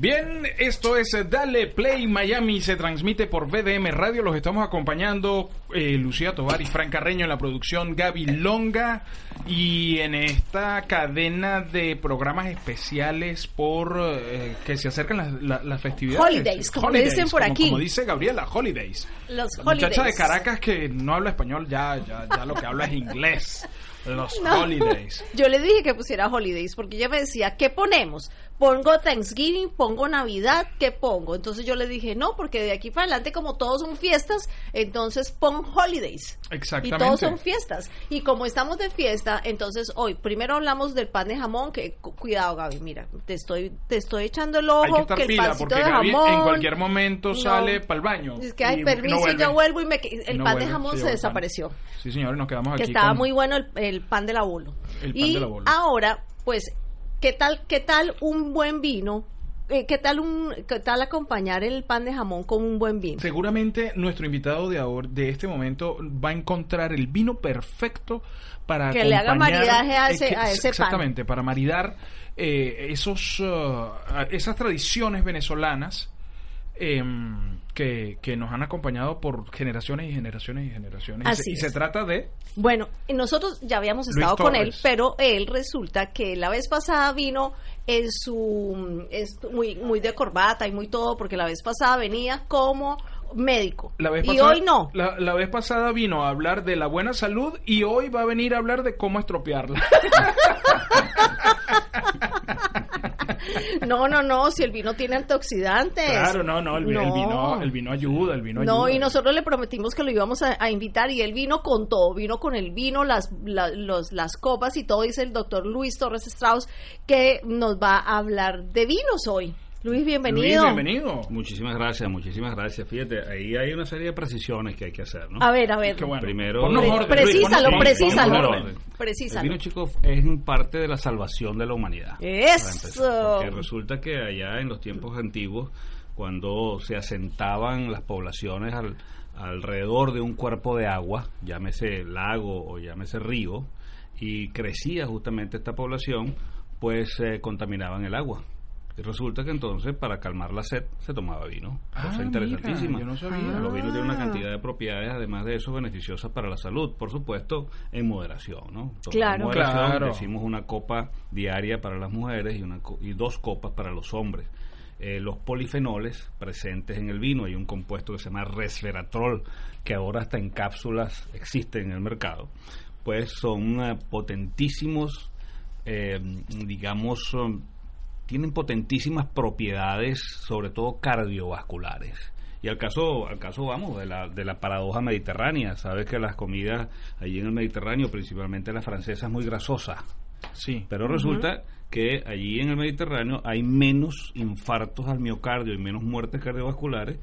Bien, esto es eh, Dale Play Miami, se transmite por VDM Radio, los estamos acompañando eh, Lucía Tovar y Fran Carreño en la producción Gaby Longa y en esta cadena de programas especiales por eh, que se acercan las, las- las festividades. Holidays, como le dicen por como- aquí. Como dice Gabriela, Holidays. Los La muchacha de holidays. Caracas que no habla español, ya, ya, ya lo que habla es inglés. Los No. Holidays. Yo le dije que pusiera holidays porque ella me decía, ¿qué ponemos? Pongo Thanksgiving, pongo Navidad, ¿qué pongo? Entonces yo le dije, no, porque de aquí para adelante como todos son fiestas, entonces pon holidays. Y Exactamente. todos son fiestas. Y como estamos de fiesta, entonces hoy primero hablamos del pan de jamón, que cu- cuidado Gaby, mira, te estoy te estoy echando el ojo, Hay que estar que el pila porque de Gaby jamón en cualquier momento No. sale para el baño. Es que hay y permiso no y yo vuelvo y me, que- el No pan de vuelve, jamón se desapareció. Sí, señores, nos quedamos que aquí. estaba con- muy bueno el, el pan del abuelo. El pan y del abuelo. ahora, pues, ¿qué tal, qué tal un buen vino? Eh, ¿Qué tal un, qué tal acompañar el pan de jamón con un buen vino? Seguramente nuestro invitado de ahora, de este momento va a encontrar el vino perfecto para Que le haga maridaje a eh, ese- a ese pan. exactamente para maridar eh, esos uh, esas tradiciones venezolanas em, que, que nos han acompañado por generaciones y generaciones y generaciones. Y Así se, y se trata de Bueno, nosotros ya habíamos Luis estado con él, pero él resulta que la vez pasada vino en su es muy muy de corbata y muy todo porque la vez pasada venía como médico la vez y pasada, hoy no. la, la vez pasada vino a hablar de la buena salud y hoy va a venir a hablar de cómo estropearla No, no, no, si el vino tiene antioxidantes. Claro, no, no, el, vi- el No. vino, el vino ayuda, el vino No, ayuda. y nosotros le prometimos que lo íbamos a, a invitar y él vino con todo, vino con el vino, las, la- los, las copas y todo, dice el doctor Luis Torres Strauss, que nos va a hablar de vinos hoy. Luis, bienvenido. Luis, bienvenido. Muchísimas gracias, muchísimas gracias. Fíjate, ahí hay una serie de precisiones que hay que hacer, ¿no? A ver, a ver. Qué bueno. Primero, orden, precísalo, Luis. El vino chico es parte de la salvación de la humanidad. Eso. Porque resulta que allá en los tiempos antiguos, cuando se asentaban las poblaciones al- alrededor de un cuerpo de agua, llámese lago o llámese río, y crecía justamente esta población, pues se contaminaban el agua. Y resulta que entonces para calmar la sed se tomaba vino. Ah, Cosa interesantísima. mira, yo no sabía. Los vinos tienen una cantidad de propiedades, además de eso, beneficiosas para la salud. Por supuesto, en moderación, ¿no? Claro. En moderación, Claro. decimos una copa diaria para las mujeres y, una co- y dos copas para los hombres. Eh, los polifenoles presentes en el vino, hay un compuesto que se llama resveratrol, que ahora hasta en cápsulas existe en el mercado, pues son eh, potentísimos, eh, digamos, son- tienen potentísimas propiedades, sobre todo cardiovasculares. Y al caso, al caso vamos, de la, de la paradoja mediterránea. Sabes que las comidas allí en el Mediterráneo, principalmente la francesa, es muy grasosa. Sí. Pero resulta que allí en el Mediterráneo hay menos infartos al miocardio y menos muertes cardiovasculares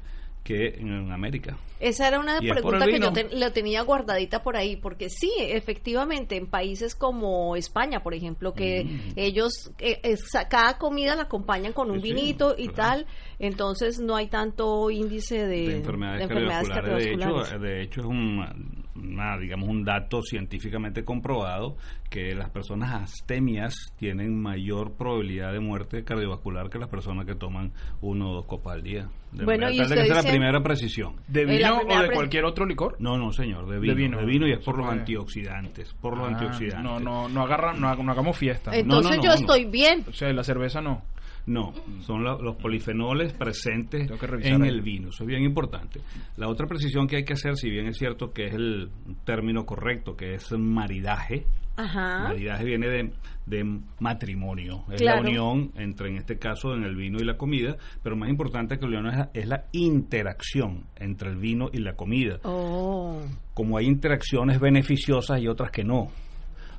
que en América. Esa era una Y pregunta que yo te- lo tenía guardadita por ahí, porque sí, efectivamente, en países como España, por ejemplo, que Mm. ellos, eh, es- cada comida la acompañan con un Sí, vinito y tal, entonces no hay tanto índice de, de enfermedades, de enfermedades cardiovasculares. De cardiovasculares. hecho, de hecho es un, una, digamos un dato científicamente comprobado que las personas astemias tienen mayor probabilidad de muerte cardiovascular que las personas que toman uno o dos copas al día. De Bueno, manera y usted que sea dice- la primera precisión. ¿De vino o de cualquier otro licor? No, no, señor, de vino. De vino. vino, y es por los puede. antioxidantes. Por los Ah, antioxidantes. No, no, no agarran, no, no hagamos fiesta. Entonces no, no, yo no. estoy bien. O sea, la cerveza no. No, son la- los polifenoles presentes en ahí. el vino. Eso es bien importante. La otra precisión que hay que hacer, si bien es cierto que es el término correcto, que es maridaje. Ajá. Maridaje viene de, de matrimonio. Es Claro. la unión entre, en este caso, en el vino y la comida. Pero más importante que la unión es la, es la interacción entre el vino y la comida. Oh. Como hay interacciones beneficiosas y otras que no.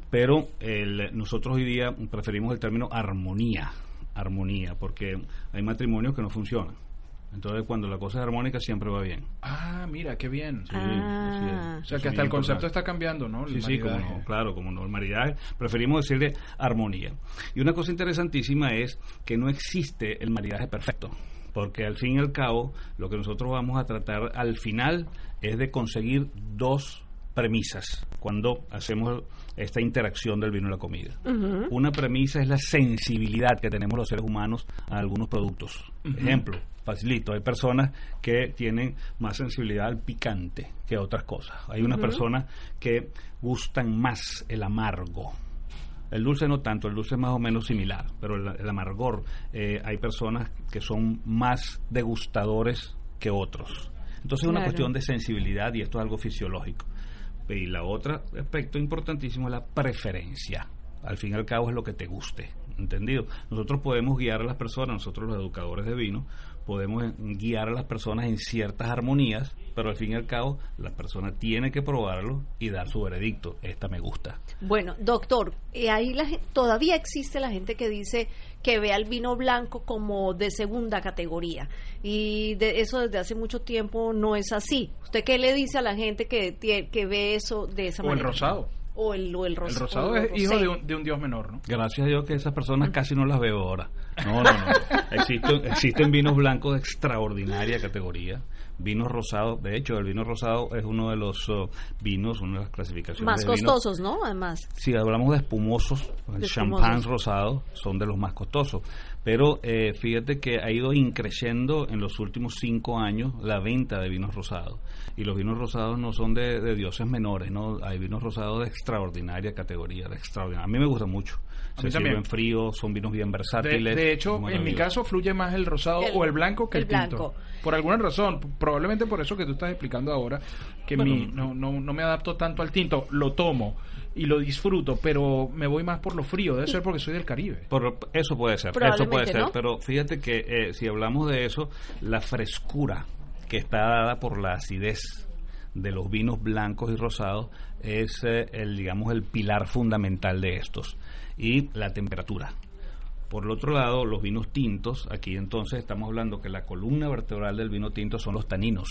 Pero el- nosotros hoy día preferimos el término armonía, armonía, porque hay matrimonios que no funcionan. Entonces, cuando la cosa es armónica, siempre va bien. Ah, mira, qué bien. Sí, Ah. es. O sea, que hasta el concepto importante. está cambiando, ¿no? El Sí, sí, como no, claro, como no, el maridaje. Preferimos decirle armonía. Y una cosa interesantísima es que no existe el maridaje perfecto. Porque al fin y al cabo, lo que nosotros vamos a tratar al final es de conseguir dos premisas cuando hacemos esta interacción del vino y la comida. Una premisa es la sensibilidad que tenemos los seres humanos a algunos productos. Ejemplo, facilito, hay personas que tienen más sensibilidad al picante que a otras cosas. Hay unas personas que gustan más el amargo. El dulce no tanto, el dulce es más o menos similar, pero el, el amargor, eh, hay personas que son más degustadores que otros. Entonces es una cuestión de sensibilidad y esto es algo fisiológico. Y la otra aspecto importantísimo es la preferencia. Al fin y al cabo es lo que te guste, ¿entendido? Nosotros podemos guiar a las personas, nosotros los educadores de vino, podemos guiar a las personas en ciertas armonías, pero al fin y al cabo la persona tiene que probarlo y dar su veredicto. Esta me gusta. Bueno, doctor, eh, ahí la todavía existe la gente que dice que ve al vino blanco como de segunda categoría y de eso desde hace mucho tiempo no es así. ¿Usted qué le dice a la gente que que ve eso de esa O el manera? rosado. O el, o el, ros- El rosado o el es hijo rosé. de un, de un dios menor, ¿no? Gracias a Dios que esas personas casi no las veo ahora. No, no, no. Existen, existen vinos blancos de extraordinaria categoría. Vinos rosados. De hecho, el vino rosado es uno de los uh, vinos, una de las clasificaciones Más de vinos. costosos, ¿no? Además. Si hablamos de espumosos, el champán rosado son de los más costosos. Pero eh, fíjate que ha ido increciendo en los últimos cinco años la venta de vinos rosados. Y los vinos rosados no son de, de dioses menores, ¿no? Hay vinos rosados de extraordinaria categoría, de extraordinaria. A mí me gusta mucho. A Se sirven fríos, son vinos bien versátiles. de hecho, en mi caso fluye más el rosado El- o el blanco que el, el tinto. blanco. Por alguna razón, probablemente por eso que tú estás explicando ahora, que Bueno. mi, no, no, no me adapto tanto al tinto, lo tomo y lo disfruto, pero me voy más por lo frío, debe ser porque soy del Caribe. Por, eso puede ser, eso puede ser, ¿no? pero fíjate que eh, si hablamos de eso, la frescura que está dada por la acidez de los vinos blancos y rosados es eh, el digamos el pilar fundamental de estos y la temperatura. Por el otro lado, los vinos tintos, aquí entonces estamos hablando que la columna vertebral del vino tinto son los taninos.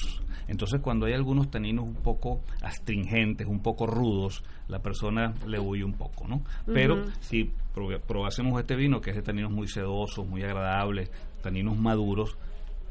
Entonces, cuando hay algunos taninos un poco astringentes, un poco rudos, la persona le huye un poco, ¿no? Pero si prob- probásemos este vino, que es de taninos muy sedosos, muy agradables, taninos maduros,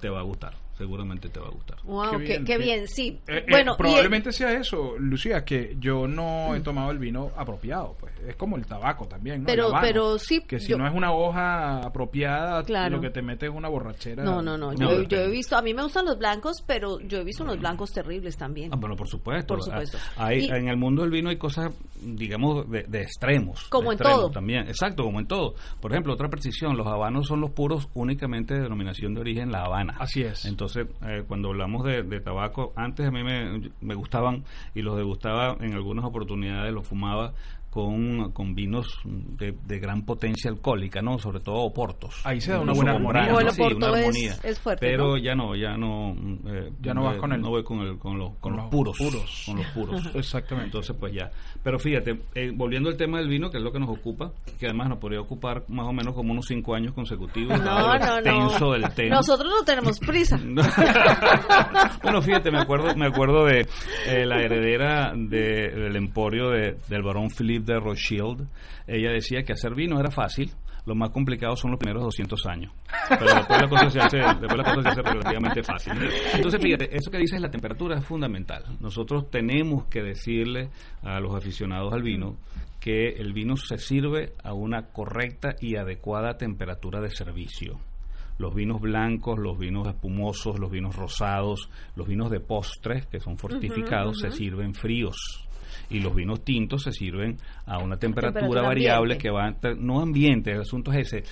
te va a gustar, seguramente te va a gustar. Wow, qué, qué bien, sí. Eh, eh, bueno, probablemente sea eso, Lucía, que yo no he tomado el vino apropiado, pues es como el tabaco también, Pero- habano, pero sí, que si yo- no es una hoja apropiada, Claro. lo que te mete es una borrachera. No, no, no. Yo, yo he visto, a mí me gustan los blancos, pero yo he visto unos blancos terribles también. Ah, bueno, por supuesto. Por supuesto. Ah, Hay, Y- en el mundo del vino hay cosas, digamos, de, de extremos. Como de en extremos todo. También, exacto, como en todo. Por ejemplo, otra precisión, los habanos son los puros únicamente de denominación de origen La Habana. Así es. Entonces, eh, cuando hablamos de, de tabaco, antes a mí me, me gustaban y los degustaba en algunas oportunidades, los fumaba con, con vinos de, de gran potencia alcohólica, ¿no? Sobre todo oportos. Ahí se da una buena armonía. sí, una es- armonía. es fuerte, Pero ¿no? ya no, ya no... eh, Ya no vas con el- No voy con, el, con, los, con con los los puros. puros. Con los puros. Exactamente. Entonces, pues ya. Pero fíjate, eh, volviendo al tema del vino, que es lo que nos ocupa, que además nos podría ocupar más o menos como unos cinco años consecutivos. No, no, no. del tema. Nosotros no tenemos prisa. No. bueno, fíjate, me acuerdo, me acuerdo de eh, la heredera de- del emporio de- del barón Philippe de Rothschild. Ella decía que hacer vino era fácil, lo más complicado son los primeros 200 años. Pero después la cosa se hace, después la cosa se hace relativamente fácil. Entonces, fíjate, eso que dices, la temperatura es fundamental. Nosotros tenemos que decirle a los aficionados al vino que el vino se sirve a una correcta y adecuada temperatura de servicio. los vinos blancos, los vinos espumosos, los vinos rosados, los vinos de postres, que son fortificados, se sirven fríos. Y los vinos tintos se sirven a una temperatura, Temperatura variable ambiente. que va, a- no ambiente, el asunto es ese.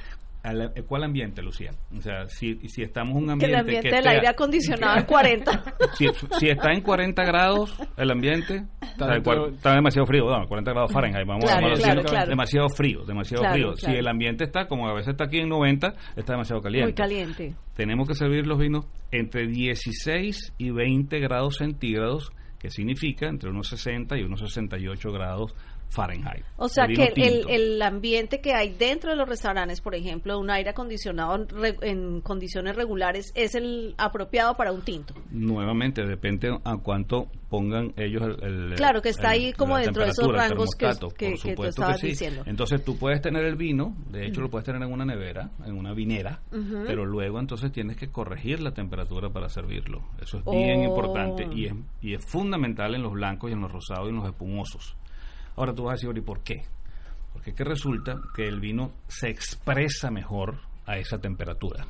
Al- ¿Cuál ambiente, Lucía? O sea, si, si estamos en un Que ambiente el ambiente que del aire acondicionado en 40. si, si está en 40 grados el ambiente, Está sea, dentro- está demasiado frío, bueno, 40 grados Fahrenheit, vamos, Claro, a claro, claro. demasiado frío, demasiado Claro, frío. claro. Si el ambiente está, como a veces está aquí en 90, está demasiado caliente. Muy caliente. Tenemos que servir los vinos entre 16 y 20 grados centígrados, que significa entre unos 60 y unos 68 grados Fahrenheit. O sea que el, el ambiente que hay dentro de los restaurantes, por ejemplo, un aire acondicionado en, condiciones regulares, es el apropiado para un tinto. Nuevamente, depende a cuánto pongan ellos el... el- Claro, que está el- ahí como dentro de esos rangos que- que- por que tú estabas sí. diciendo. Entonces tú puedes tener el vino, de hecho lo puedes tener en una nevera, en una vinera, pero luego entonces tienes que corregir la temperatura para servirlo. Eso es bien Oh. importante y es, y es fundamental en los blancos y en los rosados y en los espumosos. Ahora tú vas a decir, "Ori, ¿por qué? Porque que resulta que el vino se expresa mejor a esa temperatura.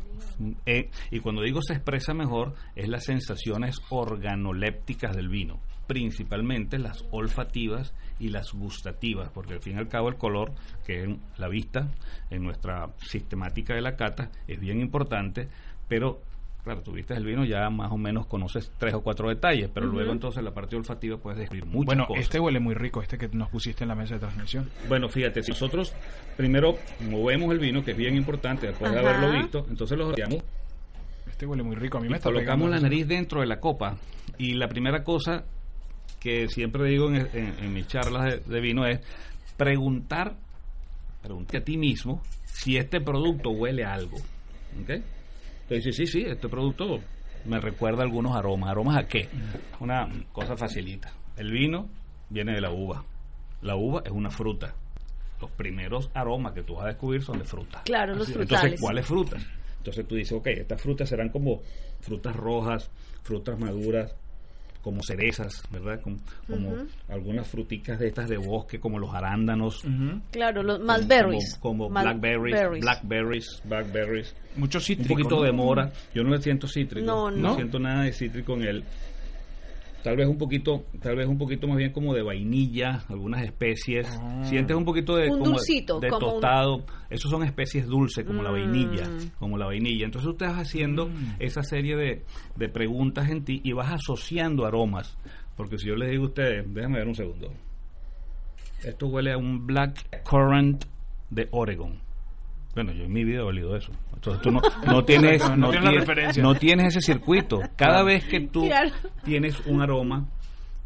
Eh, y cuando digo se expresa mejor, es las sensaciones organolépticas del vino, principalmente las olfativas y las gustativas, porque al fin y al cabo el color, que es la vista en nuestra sistemática de la cata, es bien importante, pero claro, tú viste el vino, ya más o menos conoces tres o cuatro detalles, pero luego entonces la parte olfativa puedes describir muchas Bueno, cosas. este huele muy rico, este que nos pusiste en la mesa de transmisión. Bueno, fíjate, si nosotros primero movemos el vino, que es bien importante después de haberlo visto, entonces lo rociamos Este huele muy rico, a mí me y está colocamos la nariz dentro de la copa. Y la primera cosa que siempre digo en, en- en mis charlas de, de vino es preguntar, preguntar a ti mismo si este producto huele a algo. ¿Ok? Entonces, sí, sí, sí, este producto me recuerda algunos aromas. ¿Aromas a qué? Una cosa facilita. El vino viene de la uva. La uva es una fruta. Los primeros aromas que tú vas a descubrir son de fruta. Claro, los Entonces, frutales. ¿cuáles frutas? Entonces tú dices, ok, estas frutas serán como frutas rojas, frutas maduras, como cerezas, ¿verdad? Como, como algunas fruticas de estas de bosque, como los arándanos. Claro, los como- malberries. Como, Mal- blackberries, berries. blackberries, blackberries. Mucho Un cítrico. poquito ¿no? de mora. Yo no le siento cítrico. No, no. no. siento nada de cítrico en él. Tal vez un poquito, tal vez un poquito más bien como de vainilla, algunas especies. Sientes un poquito de Un como dulcito, de, como un- tostado. Esos son especies dulces como la Mm. vainilla, como la vainilla. Entonces tú estás haciendo esa serie de, de preguntas en ti y vas asociando aromas. Porque si yo les digo a ustedes, déjame ver un segundo. Esto huele a un black currant de Oregon. Bueno, yo en mi vida he olido eso. Entonces tú no, no tienes, no, no tienes la tienes- referencia. no tienes ese circuito. Cada vez que tú Claro. tienes un aroma,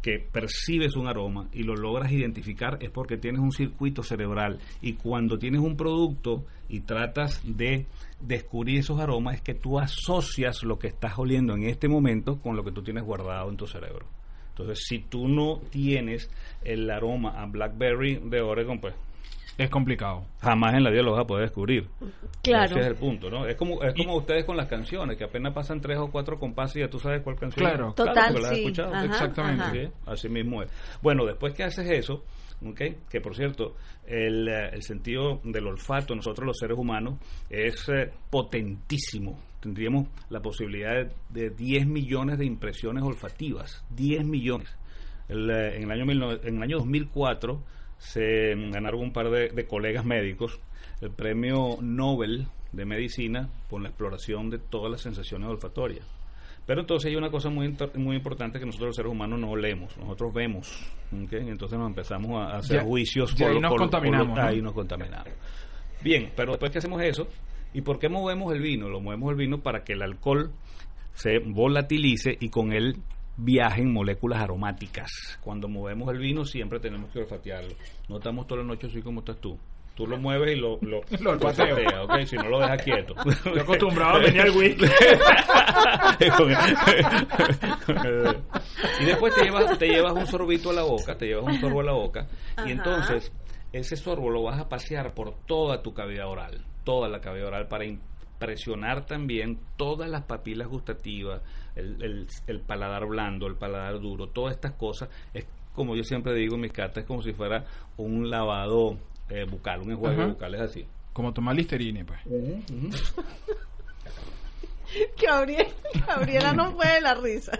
que percibes un aroma y lo logras identificar, es porque tienes un circuito cerebral. Y cuando tienes un producto y tratas de descubrir esos aromas, es que tú asocias lo que estás oliendo en este momento con lo que tú tienes guardado en tu cerebro. Entonces, si tú no tienes el aroma a blackberry de Oregon, pues Es complicado. jamás en la vida lo vas a poder descubrir. Claro. Ese es el punto, ¿no? Es como, es como ustedes con las canciones, que apenas pasan tres o cuatro compases y ya tú sabes cuál canción Claro. es. Total, porque la has sí. escuchado. Ajá, Exactamente. ajá. Sí, así mismo es. Bueno, después que haces eso, ¿ok? que por cierto, el, eh, el sentido del olfato, nosotros los seres humanos, es eh, potentísimo. Tendríamos la posibilidad de, de 10 millones de impresiones olfativas. 10 millones. El, eh, en, el año 19 en el año 2004 se ganaron un par de, de colegas médicos el premio Nobel de Medicina por la exploración de todas las sensaciones olfatorias. Pero entonces hay una cosa muy, muy importante que nosotros los seres humanos no leemos, nosotros vemos. Entonces nos empezamos a hacer Ya- juicios. ya ahí nos contaminamos, ¿no? Ahí nos contaminamos. Bien, pero después que hacemos eso, ¿y por qué movemos el vino? Lo movemos el vino para que el alcohol se volatilice y con él viajen moléculas aromáticas. Cuando movemos el vino siempre tenemos que olfatearlo. No estamos toda la noche así como estás tú. Tú lo mueves y lo, lo, Lo olfateo. olfateas, ¿ok? Si no lo dejas quieto. Estoy acostumbrado a venir al whisky. Y después te llevas, te llevas un sorbito a la boca, te llevas un sorbo a la boca, Ajá. y entonces ese sorbo lo vas a pasear por toda tu cavidad oral, toda la cavidad oral, para impresionar también todas las papilas gustativas, el, el- el paladar blando, el paladar duro, todas estas cosas. Es como yo siempre digo en mis cartas, es como si fuera un lavado eh, bucal, un enjuague Ajá. bucal, es así. Como tomar Listerine, pues. que Gabriel, Gabriela no fue de la risa.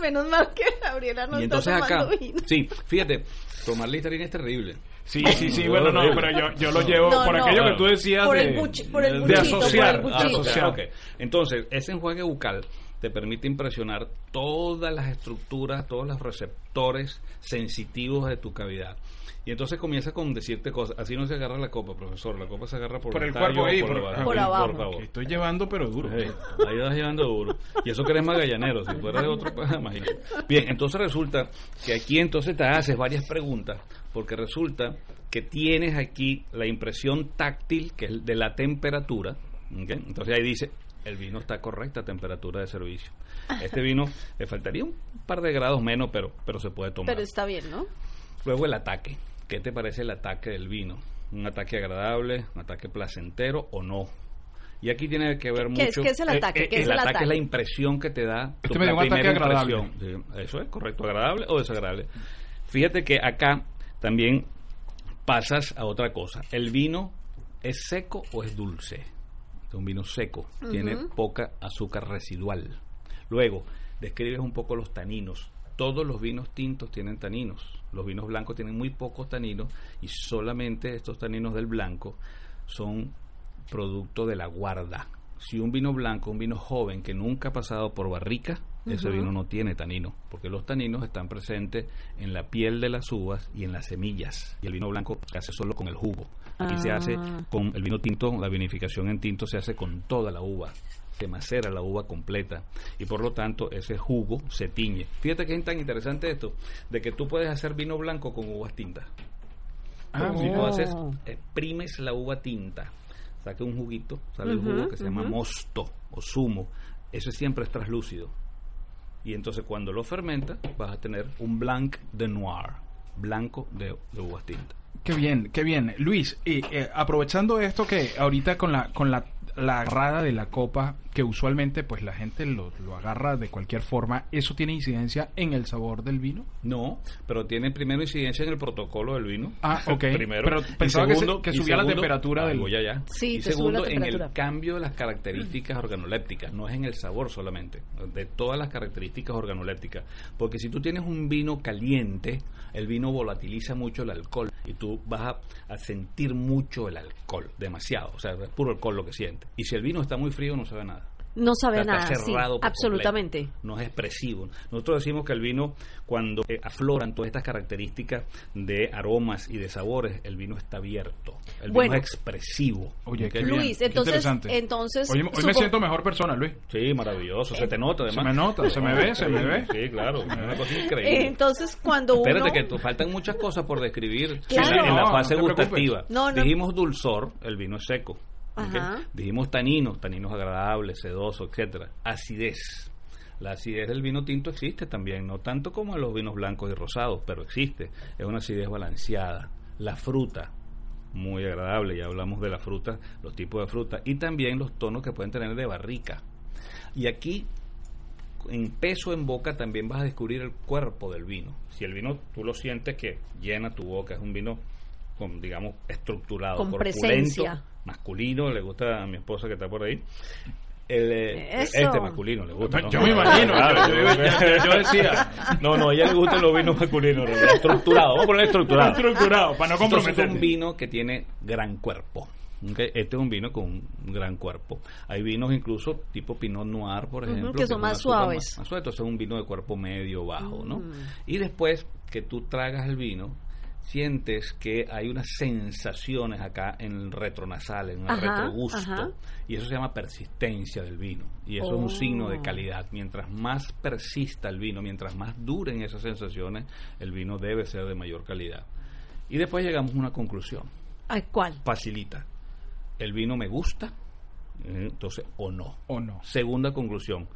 Menos mal que Gabriela no y está entonces acá, tomando vino. sí, fíjate, tomar Listerine es terrible. Sí, sí, sí, bueno, no, pero yo, yo lo llevo No, por no. aquello que tú decías Por de, el buchi- por el de asociar, por el buchito. asociar. Ok. Entonces, ese enjuague bucal te permite impresionar todas las estructuras, todos los receptores sensitivos de tu cavidad. Y entonces comienza con decirte cosas. Así no se agarra la copa, profesor. La copa se agarra por, Por el tallo cuerpo o ahí, por, por- abajo. Por abajo. estoy llevando, pero duro. Sí, ahí vas llevando duro. Y eso que eres magallanero, si fuera de otro país, imagínate. Bien, entonces resulta que aquí entonces te haces varias preguntas, porque resulta que tienes aquí la impresión táctil, que es de la temperatura. Entonces ahí dice, el vino está a correcta temperatura de servicio. Este vino le faltaría un par de grados menos, pero, pero se puede tomar. Pero está bien, ¿no? Luego el ataque. ¿Qué te parece el ataque del vino? ¿Un ataque agradable, un ataque placentero o no? Y aquí tiene que ver ¿Qué es, mucho. qué es el Eh, ataque? eh, ¿Qué es el el ataque ataque? es la impresión que te da tu Este me dio un ataque primera agradable. impresión. Sí, Eso es correcto, agradable o desagradable. Fíjate que acá también pasas a otra cosa. ¿El vino es seco o es dulce? Es un vino seco, tiene poca azúcar residual. Luego, describes un poco los taninos. Todos los vinos tintos tienen taninos. Los vinos blancos tienen muy pocos taninos y solamente estos taninos del blanco son producto de la guarda. Si un vino blanco, un vino joven que nunca ha pasado por barrica, ese vino no tiene tanino, porque los taninos están presentes en la piel de las uvas y en las semillas. Y el vino blanco se hace solo con el jugo. Aquí se hace con el vino tinto, la vinificación en tinto se hace con toda la uva. Se macera la uva completa y por lo tanto ese jugo se tiñe. Fíjate que es tan interesante esto, de que tú puedes hacer vino blanco con uvas tintas. Ah, Si tú haces, exprimes la uva tinta, saca un juguito, sale el jugo que se llama mosto o zumo. Eso siempre es translúcido. Y entonces cuando lo fermentas vas a tener un blanc de noir, blanco de, de uvas tintas. Qué bien, qué bien. Luis, y, eh, aprovechando esto que ahorita con la con la, la agarrada de la copa, que usualmente pues la gente lo, lo agarra de cualquier forma, ¿eso tiene incidencia en el sabor del vino? No, pero tiene primero incidencia en el protocolo del vino. Ah, ok. primero. Pero pensaba que se- segundo- que subía la temperatura del- voy allá. Sí, y te sube segundo, la en el cambio de las características organolépticas, no es en el sabor solamente, de todas las características organolépticas. Porque si tú tienes un vino caliente, el vino volatiliza mucho el alcohol y tú vas a, a sentir mucho el alcohol, demasiado. O sea, es puro alcohol lo que sientes. Y si el vino está muy frío, no sabe nada. No sabe Está- nada, está sí, cerrado por absolutamente. completo. No es expresivo. Nosotros decimos que el vino, cuando eh, afloran todas estas características de aromas y de sabores, el vino está abierto. El Bueno. vino es expresivo. Oye, qué bien, Luis, qué entonces- interesante. entonces, Hoy, hoy me siento mejor persona, Luis. Sí, maravilloso. Se te nota, además. Se me nota, se me ve, se me ve. Sí, claro. Es una cosa Eh, increíble. entonces cuando uno... Espérate que te faltan muchas cosas por describir Claro. en, la, en la No, fase no gustativa. No, no. Dijimos dulzor, el vino es seco. Dijimos taninos, taninos agradables, sedosos, etcétera. Acidez. La acidez del vino tinto existe también, no tanto como en los vinos blancos y rosados, pero existe. Es una acidez balanceada. La fruta, muy agradable, ya hablamos de la fruta, los tipos de fruta, y también los tonos que pueden tener de barrica. Y aquí en peso en boca también vas a descubrir el cuerpo del vino. Si el vino tú lo sientes que llena tu boca, es un vino con, digamos, estructurado, Con corpulento, presencia. Masculino, le gusta a mi esposa que está por ahí. El, eh, Eso. este masculino le gusta. ¿no? Yo me imagino, Claro, yo- yo- yo- yo decía. No, no, a ella le gustan los vinos masculinos, en realidad, estructurado. Vamos a poner estructurado. Estructurado, para no Entonces es comprometerte. un vino que tiene gran cuerpo. Este es un vino con un gran cuerpo. Hay vinos incluso tipo Pinot Noir, por ejemplo. que son es más suaves. Más, más suave. Entonces es un vino de cuerpo medio bajo, ¿no? Y después que tú tragas el vino, sientes que hay unas sensaciones acá en el retronasal, en el Ajá, retrogusto. ajá. Y eso se llama persistencia del vino. Y eso es Oh. un signo de calidad. Mientras más persista el vino, mientras más duren esas sensaciones, el vino debe ser de mayor calidad. Y después llegamos a una conclusión. Ay, ¿Cuál? Facilita. El vino me gusta, eh, entonces, o no. ¿O no? Segunda conclusión.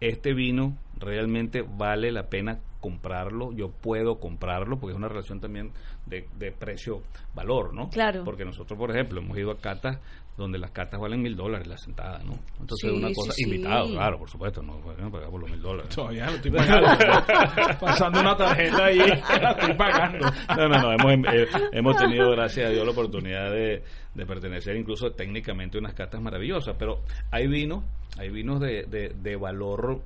Este vino realmente vale la pena comprarlo, yo puedo comprarlo, porque es una relación también de, de precio-valor, ¿no? Claro. Porque nosotros, por ejemplo, hemos ido a catas donde las catas valen mil dólares la sentada, ¿no? Entonces, Sí, una cosa, sí. invitado, claro, por supuesto, no, bueno, pagamos los mil dólares. Todavía lo estoy pagando. Pasando una tarjeta ahí, la estoy pagando. No, no, no, hemos, eh, hemos tenido, gracias a Dios, la oportunidad de, de pertenecer incluso técnicamente a unas catas maravillosas, pero hay vinos, hay vinos de, de, de valor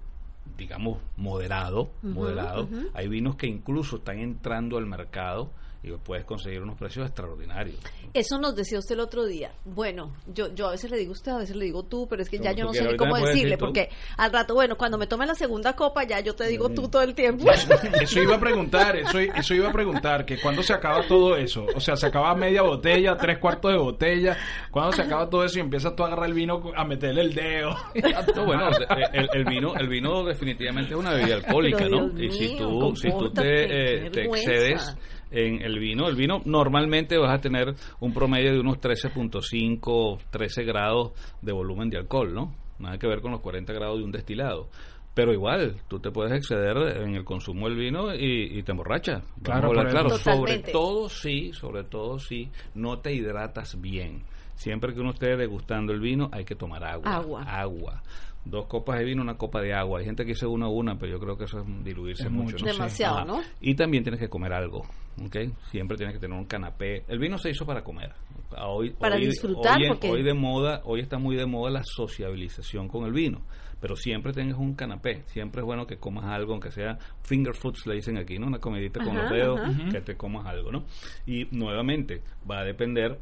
digamos moderado, moderado. Hay vinos que incluso están entrando al mercado y puedes conseguir unos precios extraordinarios. Eso nos decía usted el otro día. Bueno, yo, yo a veces le digo usted, a veces le digo tú, pero es que ya yo no sé ni cómo decirle, decir porque al rato, bueno, cuando me tome la segunda copa, ya yo te digo tú todo el tiempo. Eso iba a preguntar, eso, eso iba a preguntar, que cuando se acaba todo eso, o sea, se acaba media botella, tres cuartos de botella, cuando se acaba todo eso y empiezas tú a agarrar el vino a meterle el dedo. No, bueno, el, el vino, el vino definitivamente es una bebida alcohólica, Pero, ¿no? Dios y si mío, tú, si tú te, eh, te excedes en el vino, el vino normalmente vas a tener un promedio de unos 13.5, 13 grados de volumen de alcohol, ¿no? Nada que ver con los 40 grados de un destilado. Pero igual, tú te puedes exceder en el consumo del vino y, y te emborrachas. Vamos Claro, a hablar claro. Sobre todo sí, sobre todo sí, no te hidratas bien. Siempre que uno esté degustando el vino, hay que tomar agua. Agua. Agua. Dos copas de vino, una copa de agua. Hay gente que dice una a una, pero yo creo que eso es diluirse Es mucho. mucho. Demasiado. ¿no? Y también tienes que comer algo, ¿ok? Siempre tienes que tener un canapé. El vino se hizo para comer. A Hoy, Para hoy- disfrutar, hoy, porque- hoy de moda, hoy está muy de moda la sociabilización con el vino. Pero siempre tengas un canapé. Siempre es bueno que comas algo, aunque sea finger foods, le dicen aquí, ¿no? Una comidita con Ajá, los dedos, ajá. que te comas algo, ¿no? Y nuevamente, va a depender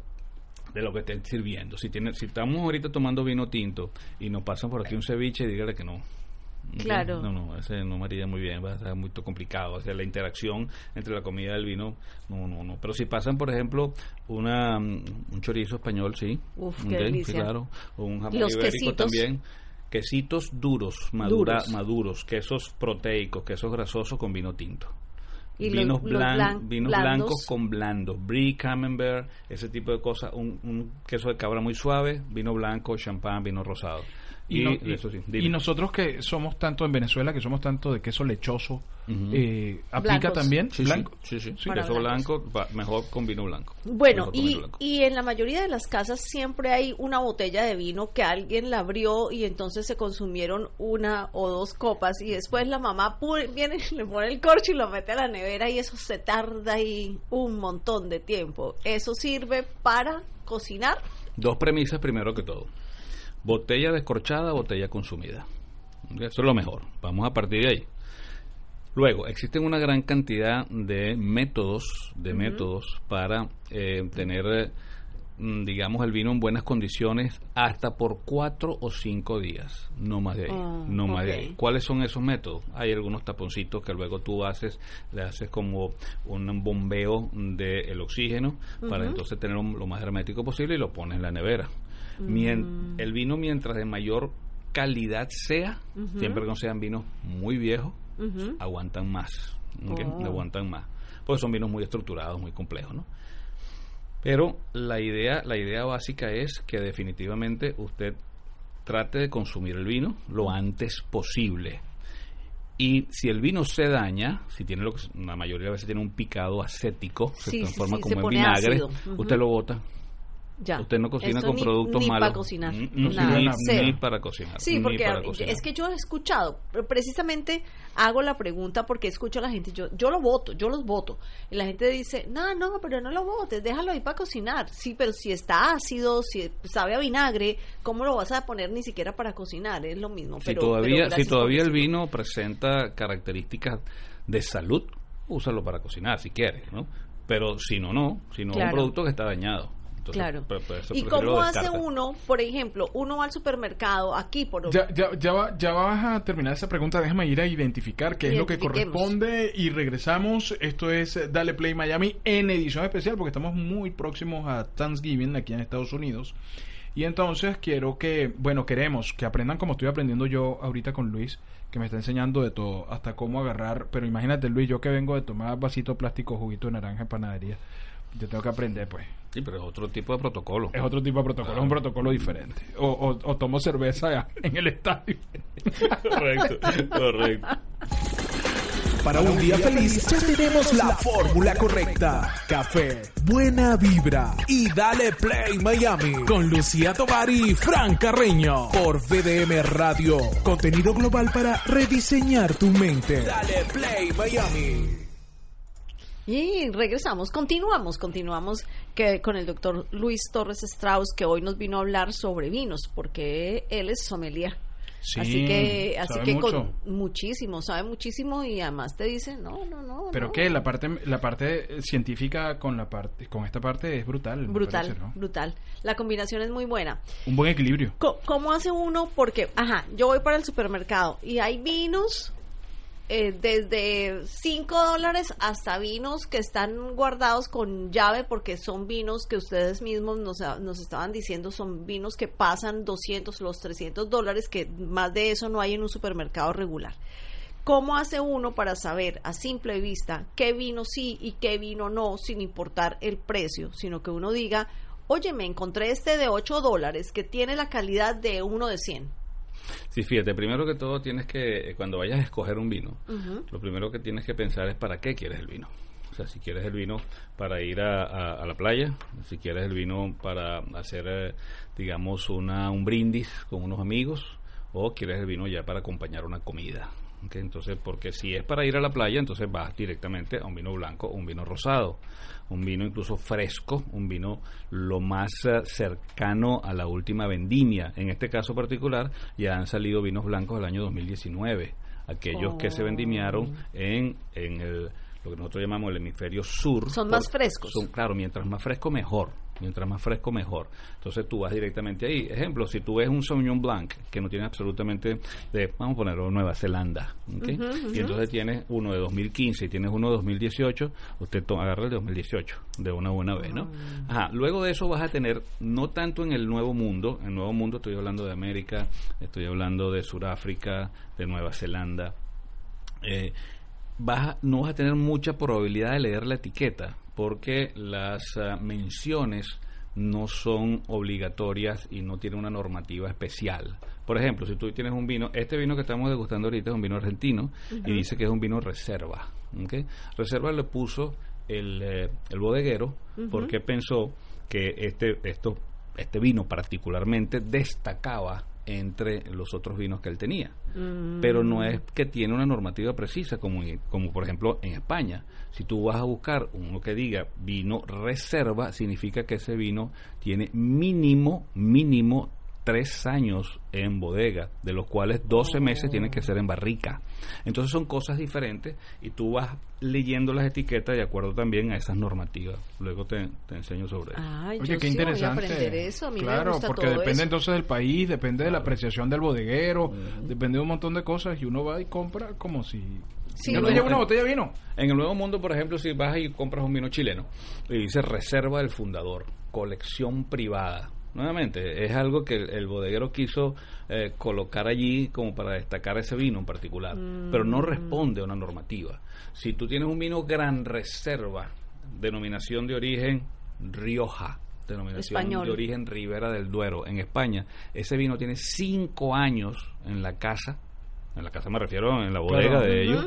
de lo que estén sirviendo. Si tiene, si estamos ahorita tomando vino tinto y nos pasan por aquí un ceviche, dígale que no. Claro. No, no, ese no me haría muy bien, va a ser muy complicado. O sea, la interacción entre la comida y el vino, no, no, no. Pero si pasan, por ejemplo, una, mm, un chorizo español, sí. Uf, qué Ok, sí, delicia. claro. O un jamón Los ibérico quesitos. también. Quesitos duros, madura, Duros. maduros, quesos proteicos, quesos grasosos con vino tinto. Y vinos los blan- blan- vinos blancos con blandos, brie, camembert, ese tipo de cosas, un, un queso de cabra muy suave, vino blanco, champán, vino rosado. Y, Y, no- y- eso sí, y dime. nosotros que somos tanto en Venezuela, que somos tanto de queso lechoso, eh, ¿aplica Blancos. también? Sí, ¿Blanco? sí, sí, sí. Queso blanco, va mejor con vino blanco. Bueno, y, blanco. y en la mayoría de las casas siempre hay una botella de vino que alguien la abrió y entonces se consumieron una o dos copas y después la mamá viene y le pone el corcho y lo mete a la nevera y eso se tarda ahí un montón de tiempo. ¿Eso sirve para cocinar? Dos premisas primero que todo. Botella descorchada, botella consumida. Eso es lo mejor. Vamos a partir de ahí. Luego, existen una gran cantidad de métodos, de métodos para eh, tener, mm, digamos, el vino en buenas condiciones hasta por cuatro o cinco días, no más de ahí, Oh, no más de ahí. ¿Cuáles son esos métodos? Hay algunos taponcitos que luego tú haces, le haces como un bombeo del oxígeno para entonces tenerlo lo más hermético posible y lo pones en la nevera. Mien- el vino mientras de mayor calidad sea, siempre que no sean vinos muy viejos, aguantan más. ¿ok? Oh. Aguantan más. Porque son vinos muy estructurados, muy complejos, ¿no? Pero la idea, la idea básica es que definitivamente usted trate de consumir el vino lo antes posible. Y si el vino se daña, si tiene lo que la mayoría de veces tiene un picado acético, Sí, se transforma sí, como se en vinagre, usted lo bota. Ya. Usted no cocina Esto con ni- productos ni malos. para cocinar. Mm, Nada. ni, para cocinar. Sí, porque para a- cocinar. es que yo he escuchado, precisamente hago la pregunta porque escucho a la gente, yo, yo lo voto, yo los voto. Y la gente dice, no, no, pero no lo votes, déjalo ahí para cocinar. Sí, pero si está ácido, si sabe a vinagre, ¿cómo lo vas a poner ni siquiera para cocinar? Es lo mismo. si pero, todavía, pero si todavía el vino presenta características de salud, úsalo para cocinar si quieres, ¿no? Pero si no, no. Si no es un producto que está dañado. Entonces, Claro. pre- pre- eso ¿Y cómo hace uno, por ejemplo, uno va al supermercado, aquí por... Ya, ya, ya, va- ya vas a terminar esa pregunta. Déjame ir a identificar qué es lo que corresponde y regresamos. Esto es Dale Play Miami en edición especial porque estamos muy próximos a Thanksgiving aquí en Estados Unidos. Y entonces quiero que, bueno, queremos que aprendan como estoy aprendiendo yo ahorita con Luis, que me está enseñando de todo, hasta cómo agarrar. Pero imagínate, Luis, yo que vengo de tomar vasito plástico, juguito de naranja en panadería. Yo tengo que aprender, pues. Sí, pero es otro tipo de protocolo. Es otro tipo de protocolo, es un protocolo diferente. O, o, o tomo cerveza en el estadio. correcto, correcto. Para un día feliz ya tenemos la fórmula correcta. Café, buena vibra y dale play Miami con Lucía Tovar y Fran Carreño por VDM Radio. Contenido global para rediseñar tu mente. Dale play Miami. Y regresamos, continuamos, continuamos que con el doctor Luis Torres Strauss, que hoy nos vino a hablar sobre vinos, porque él es sommelier. Sí, así que, así sabe que mucho. con muchísimo, sabe muchísimo y además te dice, no, no, no. Pero no. que la parte la parte científica con la parte con esta parte es brutal. Brutal, parece, ¿no? brutal. La combinación es muy buena. Un buen equilibrio. Co- ¿Cómo hace uno? Porque, ajá, yo voy para el supermercado y hay vinos eh, desde 5 dólares hasta vinos que están guardados con llave porque son vinos que ustedes mismos nos, estaban diciendo son vinos que pasan 200, los 300 dólares, que más de eso no hay en un supermercado regular. ¿Cómo hace uno para saber a simple vista qué vino sí y qué vino no, sin importar el precio, sino que uno diga, oye, me encontré este de 8 dólares que tiene la calidad de uno de 100? Sí, fíjate, primero que todo tienes que, eh, cuando vayas a escoger un vino, lo primero que tienes que pensar es para qué quieres el vino. O sea, si quieres el vino para ir a, a- a la playa, si quieres el vino para hacer, eh, digamos, una, un brindis con unos amigos, o quieres el vino ya para acompañar una comida. ¿Ok? Entonces, porque si es para ir a la playa, entonces vas directamente a un vino blanco o un vino rosado, un vino incluso fresco, un vino lo más eh, cercano a la última vendimia. En este caso particular, ya han salido vinos blancos del año 2019, aquellos que se vendimiaron en, en el, lo que nosotros llamamos el hemisferio sur. Son más frescos. Son, claro, mientras más fresco, mejor. Mientras más fresco, mejor. Entonces tú vas directamente ahí. Ejemplo, si tú ves un Sauvignon Blanc que no tiene absolutamente, de, vamos a ponerlo Nueva Zelanda, ¿ok? y entonces tienes uno de 2015 y tienes uno de 2018, usted agarra el de 2018 de una buena vez, ¿no? Ajá. Luego de eso vas a tener, no tanto en el Nuevo Mundo, en el Nuevo Mundo estoy hablando de América, estoy hablando de Sudáfrica, de Nueva Zelanda, eh, vas a- no vas a tener mucha probabilidad de leer la etiqueta porque las ah, menciones no son obligatorias y no tienen una normativa especial. Por ejemplo, si tú tienes un vino, este vino que estamos degustando ahorita es un vino argentino y dice que es un vino reserva. Reserva le puso el, eh, el bodeguero porque pensó que este, esto, este vino particularmente destacaba entre los otros vinos que él tenía. Pero no es que tiene una normativa precisa, como, como por ejemplo en España. Si tú vas a buscar uno que diga vino reserva, significa que ese vino tiene mínimo, mínimo tres años en bodega, de los cuales 12 meses tienen que ser en barrica. Entonces son cosas diferentes y tú vas leyendo las etiquetas de acuerdo también a esas normativas. Luego te, te enseño sobre eso. Ay, Oye, yo qué sí interesante. voy a aprender eso. A mí claro, me gusta porque todo depende eso. entonces del país, depende de la apreciación del bodeguero, depende de un montón de cosas y uno va y compra como si Sí, yo no llevo una botella de vino. En el Nuevo Mundo, por ejemplo, si vas y compras un vino chileno y dice Reserva del Fundador, colección privada. Nuevamente, es algo que el, el bodeguero quiso eh, colocar allí como para destacar ese vino en particular, pero no responde a una normativa. Si tú tienes un vino Gran Reserva, denominación de origen Rioja, denominación Español. de origen Ribera del Duero, en España, ese vino tiene cinco años en la casa en la casa me refiero en la bodega Claro. de ellos.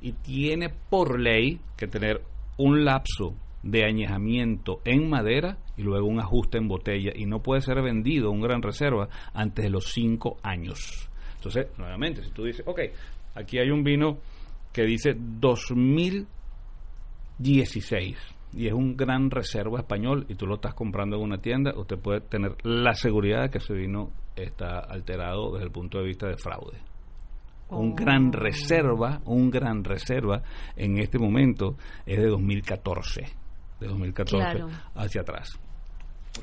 Y tiene por ley que tener un lapso de añejamiento en madera y luego un ajuste en botella y no puede ser vendido un gran reserva antes de los cinco años. Entonces, nuevamente, si tú dices, ok, aquí hay un vino que dice 2016 y es un gran reserva español y tú lo estás comprando en una tienda, usted puede tener la seguridad de que ese vino está alterado desde el punto de vista de fraude. Un gran reserva, un gran reserva en este momento es de 2014, de 2014 Claro. hacia atrás.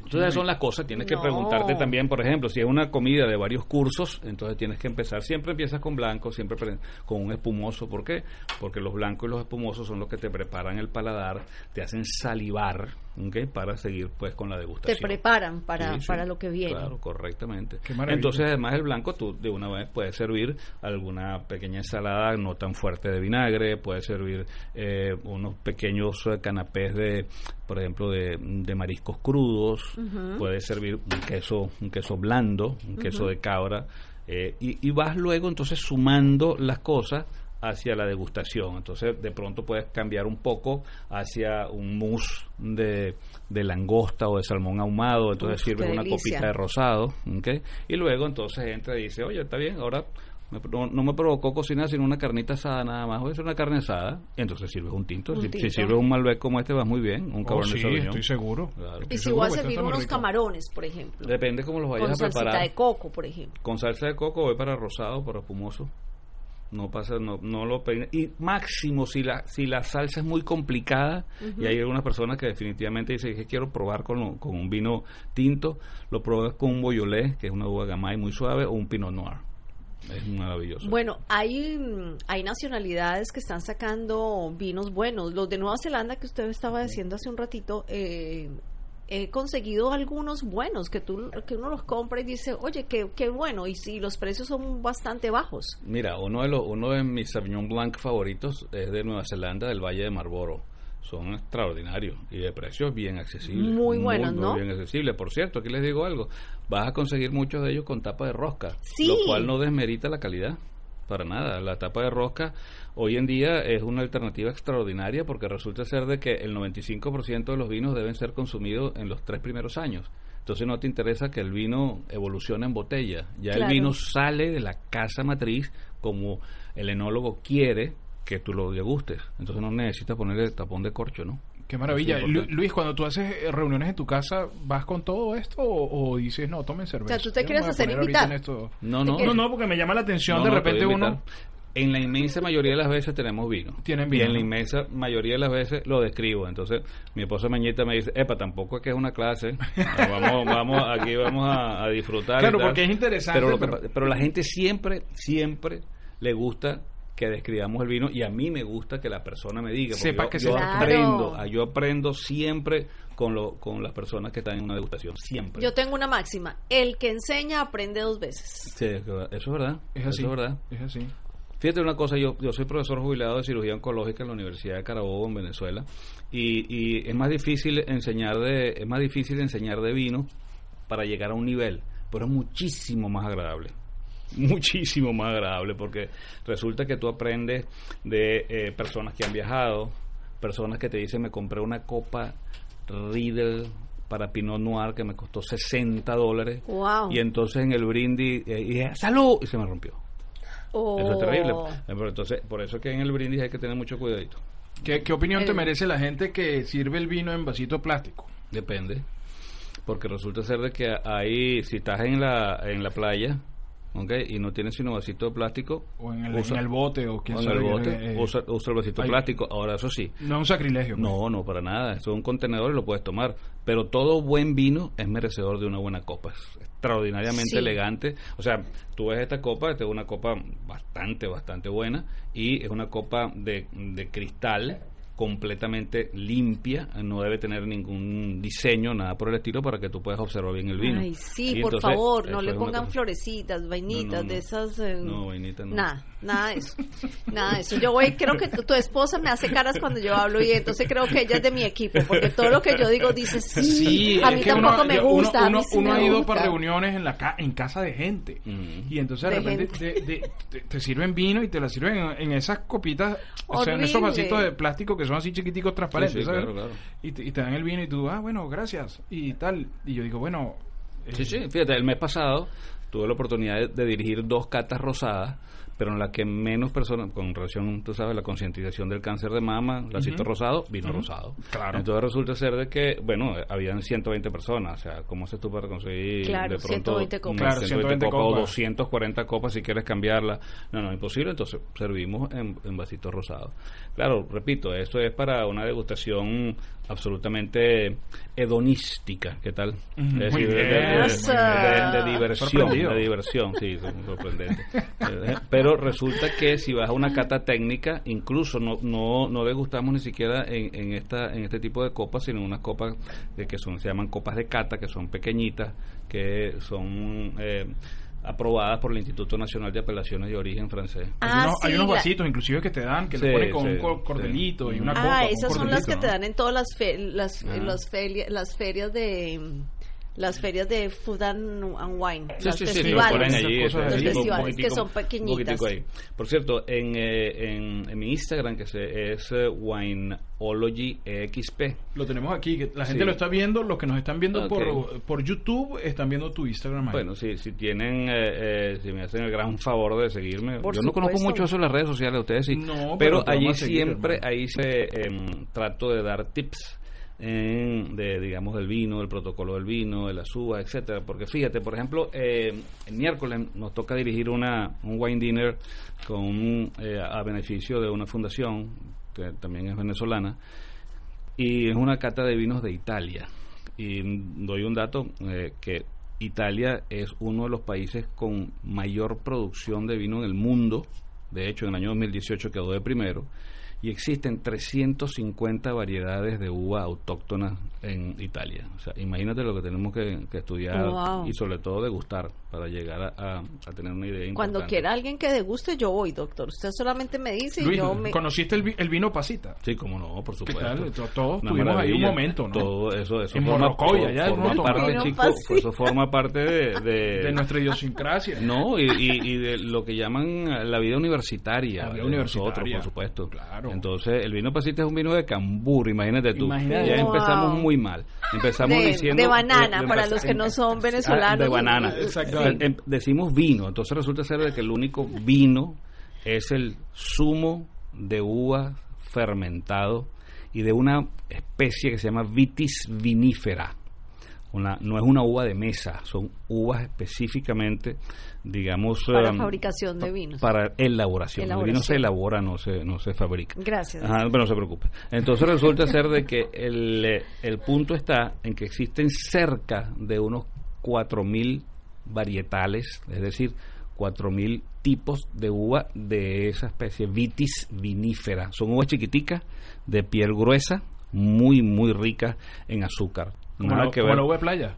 Entonces son las cosas, tienes que preguntarte también, por ejemplo, si es una comida de varios cursos, entonces tienes que empezar, siempre empiezas con blanco, siempre pre- con un espumoso, ¿por qué? Porque los blancos y los espumosos son los que te preparan el paladar, te hacen salivar, ¿ok? Para seguir pues con la Te degustación. preparan para, Sí, sí, para lo que viene. Claro, correctamente. Entonces, además el blanco, tú de una vez puedes servir alguna pequeña ensalada no tan fuerte de vinagre, puedes servir eh, unos pequeños eh, canapés de, por ejemplo, de, de mariscos crudos, puedes servir un queso, un queso blando, un queso de cabra, eh, y, y vas luego entonces sumando las cosas hacia la degustación. Entonces, de pronto puedes cambiar un poco hacia un mousse de, de langosta o de salmón ahumado. Entonces, Uf, sirves qué una delicia. copita de rosado. ¿ok? Y luego, entonces, entra y dice, oye, está bien, ahora me- no, no me provocó cocinar sino una carnita asada nada más. Voy a hacer una carne asada. Entonces, sirves un tinto. Un si, si sirves un Malbec como este, vas muy bien. Un Oh, Cabernet sí, Sauvignon. estoy seguro. Claro. Estoy Y si seguro voy a servir unos camarones, por ejemplo. Depende cómo los vayas Con a salsita preparar. de coco, por ejemplo. Con salsa de coco voy para rosado, para espumoso. No pasa, no, no lo peine. Y máximo, si la, si la salsa es muy complicada, y hay algunas personas que definitivamente dicen que quiero probar con, lo- con un vino tinto, lo pruebas con un boyolé, que es una uva gamay muy suave, o un pinot noir. Es maravilloso. Bueno, hay, hay nacionalidades que están sacando vinos buenos. Los de Nueva Zelanda que usted estaba diciendo hace un ratito, eh, he conseguido algunos buenos que, tú, que uno los compra y dice, oye, qué, qué bueno. Y si los precios son bastante bajos. Mira, uno de, los, uno de mis Sauvignon Blanc favoritos es de Nueva Zelanda, del Valle de Marlboro. Son extraordinarios y de precios bien accesibles. Muy buenos, muy ¿no? bien accesibles. Por cierto, aquí les digo algo. Vas a conseguir muchos de ellos con tapa de rosca. Sí. Lo cual no desmerita la calidad. Para nada. La tapa de rosca hoy en día es una alternativa extraordinaria porque resulta ser de que el 95% de los vinos deben ser consumidos en los tres primeros años. Entonces no te interesa que el vino evolucione en botella. Ya Claro. el vino sale de la casa matriz como el enólogo quiere que tú lo degustes. Entonces no necesitas ponerle tapón de corcho, ¿no? Qué maravilla. Lu-. Luis, cuando tú haces eh, reuniones en tu casa, ¿vas con todo esto o, o dices, no, tomen cerveza? O sea, ¿tú te quieres hacer invitar? No, no. No, no, porque me llama la atención. No, de repente uno... En la inmensa mayoría de las veces tenemos vino. Tienen Y vino, en la inmensa mayoría de las veces lo describo. Entonces, mi esposa Mañita me dice, epa, tampoco es que es una clase. vamos, vamos, aquí vamos a, a disfrutar. y Claro, tal". porque es interesante, Pero, lo que pero- pa- pero la gente siempre, siempre le gusta que describamos el vino y a mí me gusta que la persona me diga. porque Sepa yo, que yo se- Claro. aprendo, ah, yo aprendo siempre con, lo, con las personas que están en una degustación. Siempre. Yo tengo una máxima. El que enseña aprende dos veces. Sí, eso es verdad. Es así. Eso es verdad. Es así. Fíjate una cosa, yo, yo soy profesor jubilado de cirugía oncológica en la Universidad de Carabobo en Venezuela y, y es más difícil enseñar de es más difícil enseñar de vino para llegar a un nivel, pero es muchísimo más agradable. Muchísimo más agradable porque resulta que tú aprendes de eh, personas que han viajado, personas que te dicen me compré una copa Riedel para Pinot Noir que me costó 60 dólares Wow. y entonces en el brindis eh, y dije, salud y se me rompió. Oh. Eso es terrible. Eh, Pero entonces, por eso es que en el brindis hay que tener mucho cuidadito. ¿Qué, qué opinión te merece la gente que sirve el vino en vasito plástico? Depende. Porque resulta ser de que ahí, si estás en la, en la playa, ¿ok? Y no tienes sino vasito de plástico, O en el, usa- en el bote, o quién o en sabe. el bote, eh, eh, usa, usa el vasito hay- plástico. Ahora, eso sí, No es un sacrilegio. pues. no, no, para nada. Eso es un contenedor y lo puedes tomar. Pero todo buen vino es merecedor de una buena copa. Es extraordinariamente Sí. elegante. O sea, tú ves esta copa, esta es una copa bastante, bastante buena. Y es una copa de, de cristal completamente limpia, no debe tener ningún diseño, nada por el estilo, para que tú puedas observar bien el vino. Ay, sí, Y por entonces, favor, no le pongan florecitas, vainitas, No, no, de esas... eh, No, vainita no. Nada, nada de eso. Nada de eso. Yo voy, creo que tu, tu esposa me hace caras cuando yo hablo y entonces creo que ella es de mi equipo, porque todo lo que yo digo dice sí, Sí, a es mí que tampoco uno- me uno- gusta, a mí Uno, sí uno me ha ido gusta. para reuniones en la ca- en casa de gente. Ujú. Y entonces de, De repente te, de- te- te sirven vino y te la sirven en, en esas copitas, o sea, en esos vasitos de plástico que son así chiquiticos transparentes, Sí, sí, ¿sabes? claro, claro. Y, te, y te dan el vino y tú, ah, bueno, gracias, y tal. Y yo digo, bueno... eh, Sí, sí, fíjate, el mes pasado tuve la oportunidad de, de dirigir dos catas rosadas, pero en la que menos personas, con relación, tú sabes, la concientización del cáncer de mama, lacito rosado, vino rosado. Claro. Entonces resulta ser de que, bueno, habían 120 personas, o sea, ¿cómo haces tú para conseguir Claro, de pronto 120 copas. Claro, 120 copas o copas. 240 copas si quieres cambiarla? No, no, imposible, entonces servimos en, en vasitos rosados. Claro, repito, esto es para una degustación absolutamente hedonística, ¿qué tal? Es muy decir, de- de- diversión, de diversión, sí, sorprendente. Eh, Pero resulta que si vas a una cata técnica, incluso no no no degustamos ni siquiera en, en esta en este tipo de copas, sino unas copas de que son se llaman copas de cata, que son pequeñitas, que son eh, aprobadas por el Instituto Nacional de Apelaciones de Origen Francés. Hay, Ah, unos, hay unos la- vasitos inclusive que te dan, que Sí, le ponen con sí, un cordelito y una Ah, copa. Ah, esas son las que te dan en todas las fe- las, Ah. las, feria- las ferias de las ferias de Food and, and Wine, Sí, los sí, sí, lo festivales. allí, cosas un Los festivales, que son pequeñitas. ahí. Por cierto, en, eh, en, en mi Instagram, que se, es eh, Wineology EXP, Lo tenemos aquí, que la gente Sí. lo está viendo, los que nos están viendo por, por YouTube están viendo tu Instagram ahí. Bueno, si, si tienen, eh, eh, si me hacen el gran favor de seguirme. Por Yo no conozco mucho eso en las redes sociales, ustedes sí. No, pero pero allí seguir, siempre, hermano. ahí se em, trato de dar tips en, de, digamos, del vino, el protocolo del vino, de las uvas, etcétera. Porque fíjate, por ejemplo, eh, el miércoles nos toca dirigir una, un wine dinner con eh, a beneficio de una fundación que también es venezolana y es una cata de vinos de Italia. Y doy un dato eh, que Italia es uno de los países con mayor producción de vino en el mundo. De hecho, en el año 2018 quedó de primero. Y existen 350 variedades de uva autóctonas en Italia. O sea, imagínate lo que tenemos que, que estudiar Wow. y sobre todo degustar para llegar a, a- a tener una idea Cuando quiera alguien que deguste, yo voy, doctor. Usted solamente me dice y yo me... ¿conociste el, vi- el vino pasita? Sí, como no, por ¿Qué supuesto. tal? To- Todos Una tuvimos ahí un momento, ¿no? Todo eso, eso En forma, parte, chico, eso forma parte de, de- De nuestra idiosincrasia. no y, y- y de lo que llaman la vida universitaria, La vida de nosotros, universitaria. por supuesto. Claro. Entonces, el vino pasita es un vino de cambur, imagínate tú. Imagínate. Ya Wow. empezamos muy mal. Empezamos De- diciendo de banana, de- de para los que no son Ah, venezolanos. de banana. Exacto. Em- em- decimos vino, entonces resulta ser de que el único vino es el zumo de uva fermentado y de una especie que se llama vitis no es una uva de mesa, son uvas específicamente, digamos, Para em, fabricación de vinos. para elaboración. El vino se elabora, no se, no se fabrica. Gracias. Ajá, pero no se preocupe. Entonces resulta ser de que el, eh, el punto está en que existen cerca de unos 4.000 varietales, es decir, 4.000 tipos de uva de esa especie, vitis vinífera. Son uvas chiquiticas, de piel gruesa, muy, muy ricas en azúcar. Como, Nada la, que como ver. la uva de playa.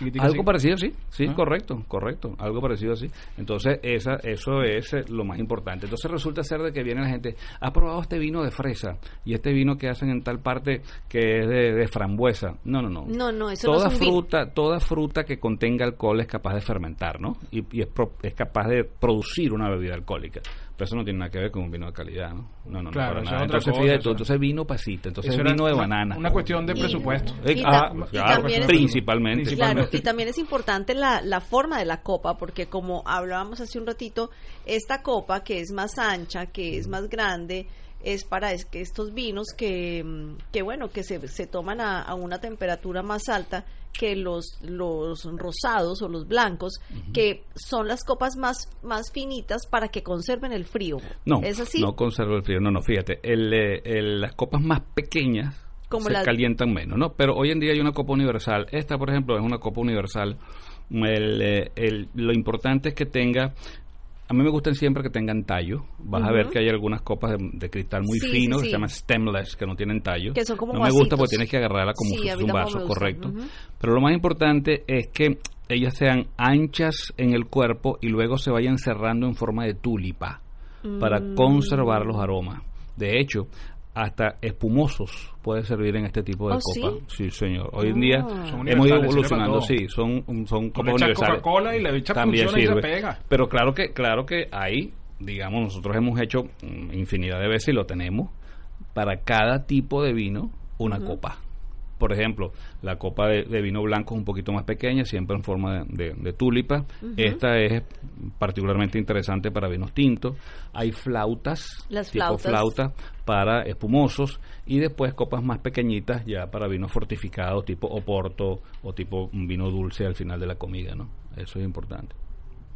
Algo así. parecido, sí, sí, Ah. correcto, correcto, algo parecido así. Entonces, esa, eso es eh, lo más importante. Entonces resulta ser de que viene la gente, ha probado este vino de fresa y este vino que hacen en tal parte que es de, de frambuesa. No, no, no. No, no, eso no toda es un vino. fruta, toda fruta que contenga alcohol es capaz de fermentar, ¿no? Y, y es, pro- es capaz de producir una bebida alcohólica. Pero eso no tiene nada que ver con un vino de calidad, ¿no? No, no, no, para nada. Entonces, cosa, fíjate era- entonces vino pasita, entonces vino de una- banana. Una cuestión de Y- presupuesto. Eh, Y ah, y claro, es- principalmente. Claro, y también es importante la, la forma de la copa, porque como hablábamos hace un ratito, esta copa que es más ancha, que es más grande, es para es que estos vinos que, mm, que bueno, que se, se toman a, a una temperatura más alta que los, los rosados o los blancos, que son las copas más, más finitas para que conserven el frío. No, ¿Es así? no conserva el frío. No, no, fíjate, el, eh, el- las copas más pequeñas Como se las- calientan menos, ¿no? Pero hoy en día hay una copa universal. Esta, por ejemplo, es una copa universal. El, eh, el- lo importante es que tenga... A mí me gustan siempre que tengan tallo. Vas a ver que hay algunas copas de, de cristal muy Sí, fino sí, que se llaman stemless, que no tienen tallo. Que son como no me gusta porque tienes que agarrarla como Sí, si fuese un vaso, correcto. Pero lo más importante es que ellas sean anchas en el cuerpo y luego se vayan cerrando en forma de tulipa para Mm. conservar los aromas. De hecho, hasta espumosos puede servir en este tipo de ¿Oh, copa. sí? señor. Hoy en Ah. día Son hemos ido sirve evolucionando, sí, son, son copas universales. Coca-Cola y le echas También funciona y se sirve. pega. Pero claro que, claro que hay, digamos, nosotros hemos hecho mm, infinidad de veces y lo tenemos, para cada tipo de vino, una copa. Por ejemplo, la copa de, de vino blanco es un poquito más pequeña, siempre en forma de, de- de tulipa. Esta es particularmente interesante para vinos tintos. Hay flautas, Las tipo flautas. flauta para espumosos y después copas más pequeñitas ya para vinos fortificados tipo oporto o tipo un vino dulce al final de la comida, ¿no? Eso es importante.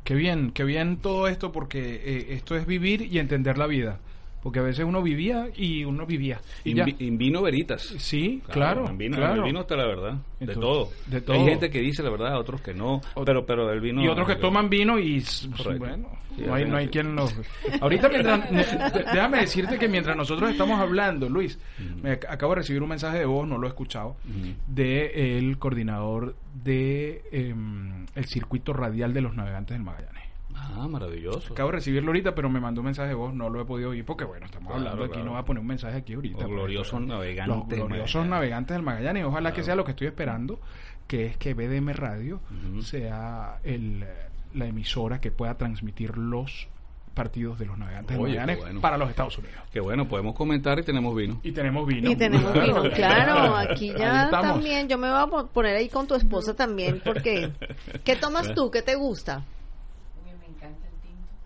Qué bien, qué bien todo esto porque eh, esto es vivir y entender la vida. Porque a veces uno vivía y uno vivía. Y ya. vino veritas. Sí, claro. Vino, claro. vino está la verdad. de todo. de todo. Hay gente que dice la verdad, otros que no. Ot- pero, pero el vino. y otros que toman vino y s- Correcto. bueno, Sí, no hay, no hay quien lo... Ahorita mientras, déjame decirte que mientras nosotros estamos hablando, Luis, me ac- acabo de recibir un mensaje de voz, no lo he escuchado, de el coordinador de em, el circuito radial de los navegantes del Magallanes. Ah, maravilloso. Acabo de recibirlo ahorita, pero me mandó un mensaje de voz, no lo he podido oír porque, bueno, estamos Claro, hablando aquí, no voy a poner un mensaje aquí ahorita. Los porque- gloriosos navegantes Los gloriosos Magallanes. navegantes del Magallanes. Ojalá que sea lo que estoy esperando, que es que BDM Radio sea el, la emisora que pueda transmitir los partidos de los navegantes Oye, del qué Magallanes bueno. para los Estados Unidos. Que bueno, podemos comentar y tenemos vino. Y tenemos vino. Y tenemos vino, claro, aquí ya también, yo me voy a po- poner ahí con tu esposa también, porque ¿qué tomas tú? ¿Qué te gusta?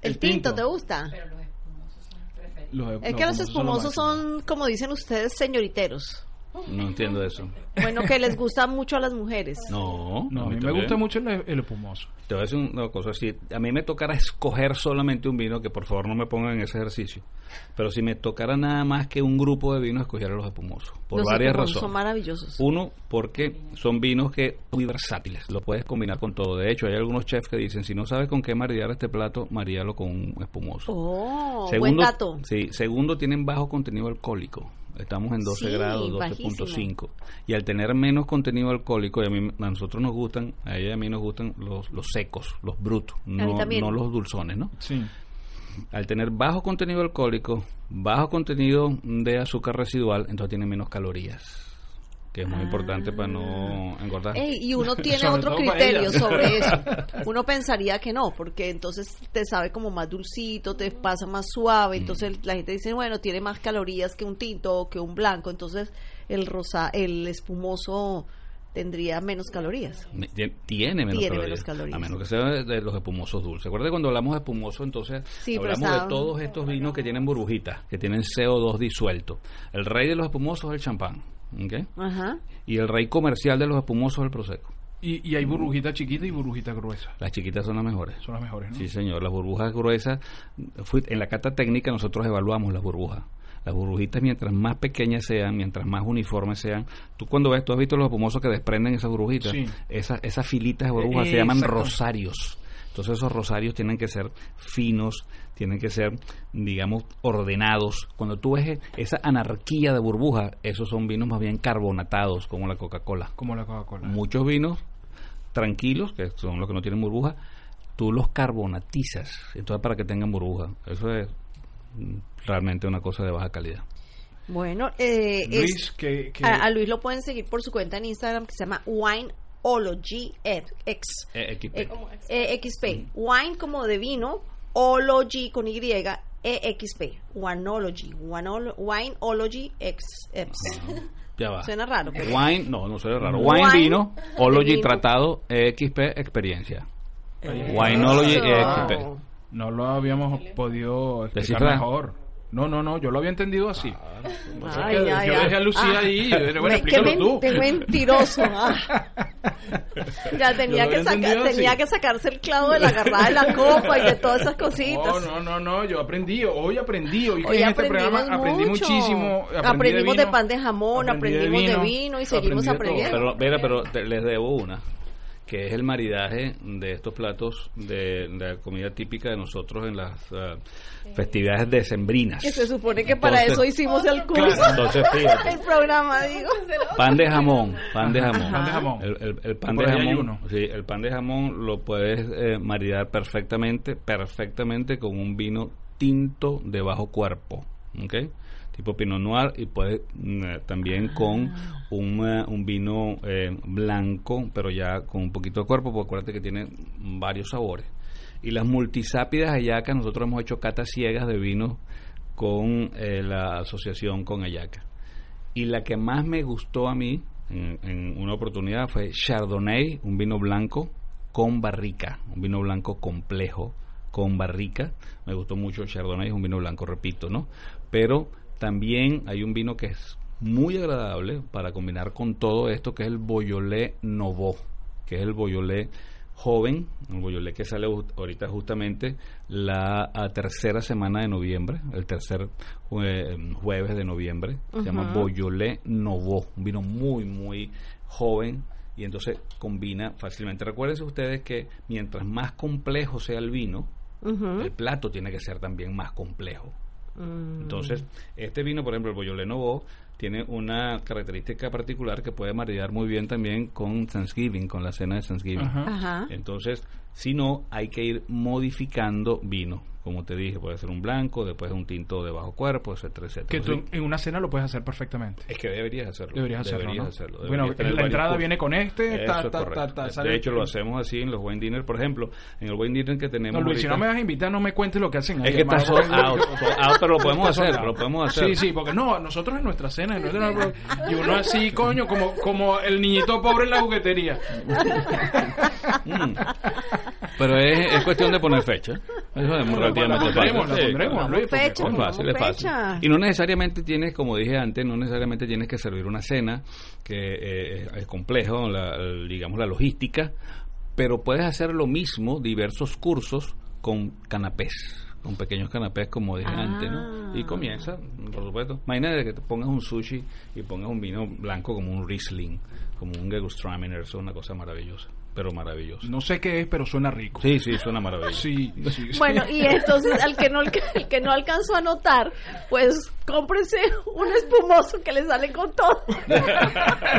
El tinto, ¿El, tinto, tinto. te gusta? pero los espumosos son preferidos. Los- Es que los lo espumosos son, como dicen ustedes, señoriteros. No entiendo eso. Bueno, que les gusta mucho a las mujeres. No, No, a mí me gusta mucho el, el espumoso. Te voy a decir una cosa, si a mí me tocara escoger solamente un vino, que por favor no me pongan en ese ejercicio, pero si me tocara nada más que un grupo de vinos, escogiera los espumosos, por los varias espumosos razones. son maravillosos. Uno, porque son vinos que muy versátiles, lo puedes combinar con todo. De hecho, hay algunos chefs que dicen, si no sabes con qué maridar este plato, maríalo con un espumoso. Oh, buen dato. Sí, segundo, tienen bajo contenido alcohólico. Estamos en 12 Sí, grados, 12.5. Y al tener menos contenido alcohólico, y a, mí, a nosotros nos gustan, a ella y a mí nos gustan los, los secos, los brutos, no, no los dulzones, ¿no? Sí. Al tener bajo contenido alcohólico, bajo contenido de azúcar residual, entonces tiene menos calorías. Que es muy importante para no engordar. Ah. Ey, y uno tiene Sobre otro criterio sobre eso. Uno pensaría que no, porque entonces te sabe como más dulcito, te pasa más suave. Entonces la gente dice, bueno, tiene más calorías que un tinto o que un blanco. Entonces el rosa, el espumoso tendría menos calorías. Tiene menos, Tiene calorías, menos calorías. A menos que sea de, los espumosos dulces. Acuérdate cuando hablamos de espumoso, entonces Sí, hablamos está- de todos estos vinos que tienen burbujitas, que tienen CO2 disuelto. El rey de los espumosos es el champán. ¿Ok? Ajá. Y el rey comercial de los espumosos es el prosecco. Y, y hay burbujita chiquita y burbujita gruesa. Las chiquitas son las mejores. Son las mejores, ¿no? Sí, señor. Las burbujas gruesas, en la cata técnica nosotros evaluamos las burbujas. Las burbujitas, mientras más pequeñas sean, mientras más uniformes sean, tú cuando ves, tú has visto los espumosos que desprenden esas burbujitas, Sí. esas, esas filitas de burbujas Eh, se llaman exacto. rosarios. Entonces esos rosarios tienen que ser finos, tienen que ser, digamos, ordenados. Cuando tú ves esa anarquía de burbujas, esos son vinos más bien carbonatados, como la Coca-Cola Como la Coca-Cola. muchos vinos tranquilos, que son los que no tienen burbuja, tú los carbonatizas, entonces para que tengan burbuja. Eso es realmente una cosa de baja calidad. Bueno, eh, es- Luis, que... que- a, a Luis lo pueden seguir por su cuenta en Instagram que se llama Wineology X. Eh, XP. Eh, eh, XP. Wine como de vino, ology con Y, EXP. Wineology. Wineolo- Wineology X. X. ya va. Suena raro. pero- Wine, no, no suena raro. Wine Wine, vino, Ology vino. tratado, XP experiencia. Eh, Wineology Eso. XP. No lo habíamos podido explicar ¿Descifrar? mejor. No, no, no, yo lo había entendido así. Ay, que ay, yo ay. dejé a Lucía ahí, yo dije, bueno, me- explícalo qué men- tú. qué mentiroso. ah. Ya tenía que, entendido tenía así. que sacarse el clavo de la agarrada de la copa y de todas esas cositas. No, no, no, no, yo aprendí, hoy aprendí, hoy, Hoy en este aprendimos programa aprendí mucho. muchísimo. aprendí aprendimos de, vino, pan de jamón, aprendí aprendimos de vino, y seguimos aprendiendo. Pero, mira, pero te- les debo una, que es el maridaje de estos platos de, de la comida típica de nosotros en las ah, festividades decembrinas. que se supone que para Entonces- eso hicimos el curso. Entonces, fíjate. el programa, digo. Pan de jamón, pan de jamón. Pan de jamón. El, el- el pan de jamón, sí, el pan de jamón lo puedes eh, maridar perfectamente, perfectamente con un vino tinto de bajo cuerpo, ¿ok? Tipo Pinot Noir y puedes mm, eh, también con un, eh, un vino eh, blanco, pero ya con un poquito de cuerpo, porque acuérdate que tiene varios sabores. Y las multisápidas Ayaca, nosotros hemos hecho catas ciegas de vinos con eh, la asociación con Ayaca. Y la que más me gustó a mí en, en una oportunidad fue Chardonnay, un vino blanco con barrica, un vino blanco complejo con barrica. Me gustó mucho Chardonnay, es un vino blanco, repito, ¿no? Pero también hay un vino que es muy agradable para combinar con todo esto, que es el Beaujolais Nouveau, que es el Beaujolais joven, el Beaujolais que sale ahorita justamente la tercera semana de noviembre, el tercer jue- jueves de noviembre, se llama Beaujolais Nouveau, un vino muy, muy joven y entonces combina fácilmente. Recuérdense ustedes que mientras más complejo sea el vino, el plato tiene que ser también más complejo. Mm. Entonces, este vino, por ejemplo, el Beaujolais Nouveau, tiene una característica particular que puede maridar muy bien también con Thanksgiving, con la cena de Thanksgiving. Ajá. Ajá. Entonces, sino hay que ir modificando vino. Como te dije, puede ser un blanco, después un tinto de bajo cuerpo, etcétera, etcétera. Que tú en una cena lo puedes hacer perfectamente. Es que deberías hacerlo. Deberías hacerlo, Deberías ¿no? hacerlo. Bueno, Deberías la entrada cursos. viene con este, ta, ta, ta, De- sale- de hecho, lo hacemos así en los wine dinner, por ejemplo. En el wine dinner que tenemos. No, Luis, si no me vas a invitar, no me cuentes lo que hacen Es que está out, out, pero lo podemos hacer, lo podemos hacer. Sí, sí, porque no, nosotros en nuestra cena, y uno así, coño, como, como el niñito pobre en la juguetería. Mm. Pero es, es cuestión de poner fecha. Eso es muy La relativamente fácil. la Sí, pondremos, claro. Luis, porque, Fecha, Es coño, fácil, es fácil. fecha. Y no necesariamente tienes, como dije antes, no necesariamente tienes que servir una cena, que eh, es, es complejo, la, digamos, la logística, pero puedes hacer lo mismo, diversos cursos con canapés con pequeños canapés como dije Ah. antes, ¿no? Y comienza, por supuesto. Imagínate que te pongas un sushi y pongas un vino blanco como un Riesling, como un Gewürztraminer, eso es una cosa maravillosa, pero maravillosa. No sé qué es, pero suena rico. Sí, sí, suena maravilloso. Sí, sí, sí. Bueno, y entonces al que no al que no alcanzó a notar, pues cómprese un espumoso que le sale con todo.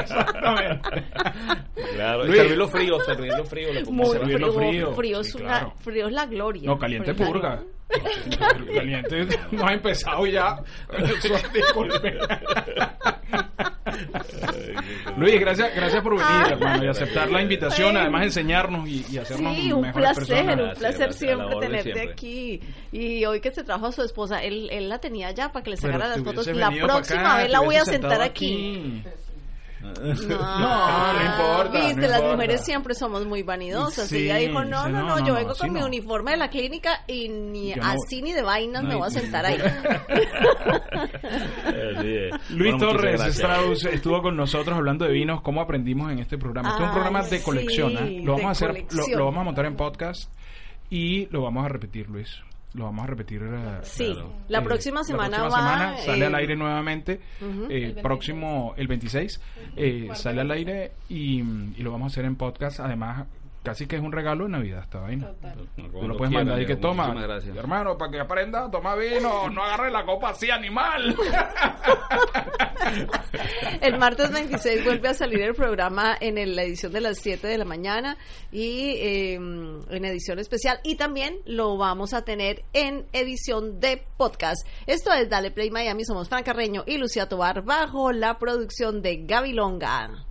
Exactamente. Claro, y servirlo frío, servirlo frío. lo Muy servirlo frío, frío. frío, Sí, es una- claro. frío es la gloria. No, caliente purga. Caliente no ha empezado ya. Luis, gracias, gracias por venir, hermano, y aceptar la invitación, además enseñarnos y, y hacernos Sí, un mejores placer, personas. un placer siempre tenerte siempre. aquí. Y hoy que se trajo a su esposa, él, él la tenía ya para que le sacara las fotos. La próxima acá, vez la voy a sentar sentado aquí. No, no importa, Viste, no las importa. mujeres siempre somos muy vanidosas. Sí, y ella dijo, no, no, no, no, no, yo no, vengo con mi no. uniforme de la clínica y ni Yo no- así ni de vainas me voy a sentar ahí. Luis Bueno, Torres. Strauss estuvo con nosotros hablando de vinos, cómo aprendimos en este programa. Este es un programa de sí, colección. ¿eh? Lo vamos a hacer, lo vamos a montar en podcast y lo vamos a repetir, Luis. Lo vamos a repetir. eh, Sí, Claro. la eh, próxima semana próxima va. semana sale eh, al aire nuevamente. eh, próximo, el 26, eh, sale al aire y, y lo vamos a hacer en podcast. Además, casi que es un regalo de Navidad esta vaina. Tú lo puedes mandar y que toma, hermano, para que aprenda, toma vino, no agarre la copa así, animal. El martes 26 vuelve a salir el programa en el- la edición de las 7 de la mañana y eh, en edición especial. Y también lo vamos a tener en edición de podcast. Esto es Dale Play Miami. Somos Fran Carreño y Lucía Tobar bajo la producción de Gaby Longa.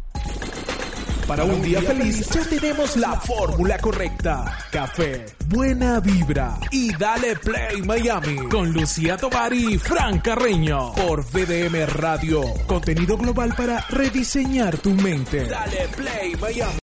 Para un día feliz ya tenemos la fórmula correcta. Café, buena vibra y dale play Miami con Lucía Tobar y Fran Carreño por VDM Radio. Contenido global para rediseñar tu mente. Dale play Miami.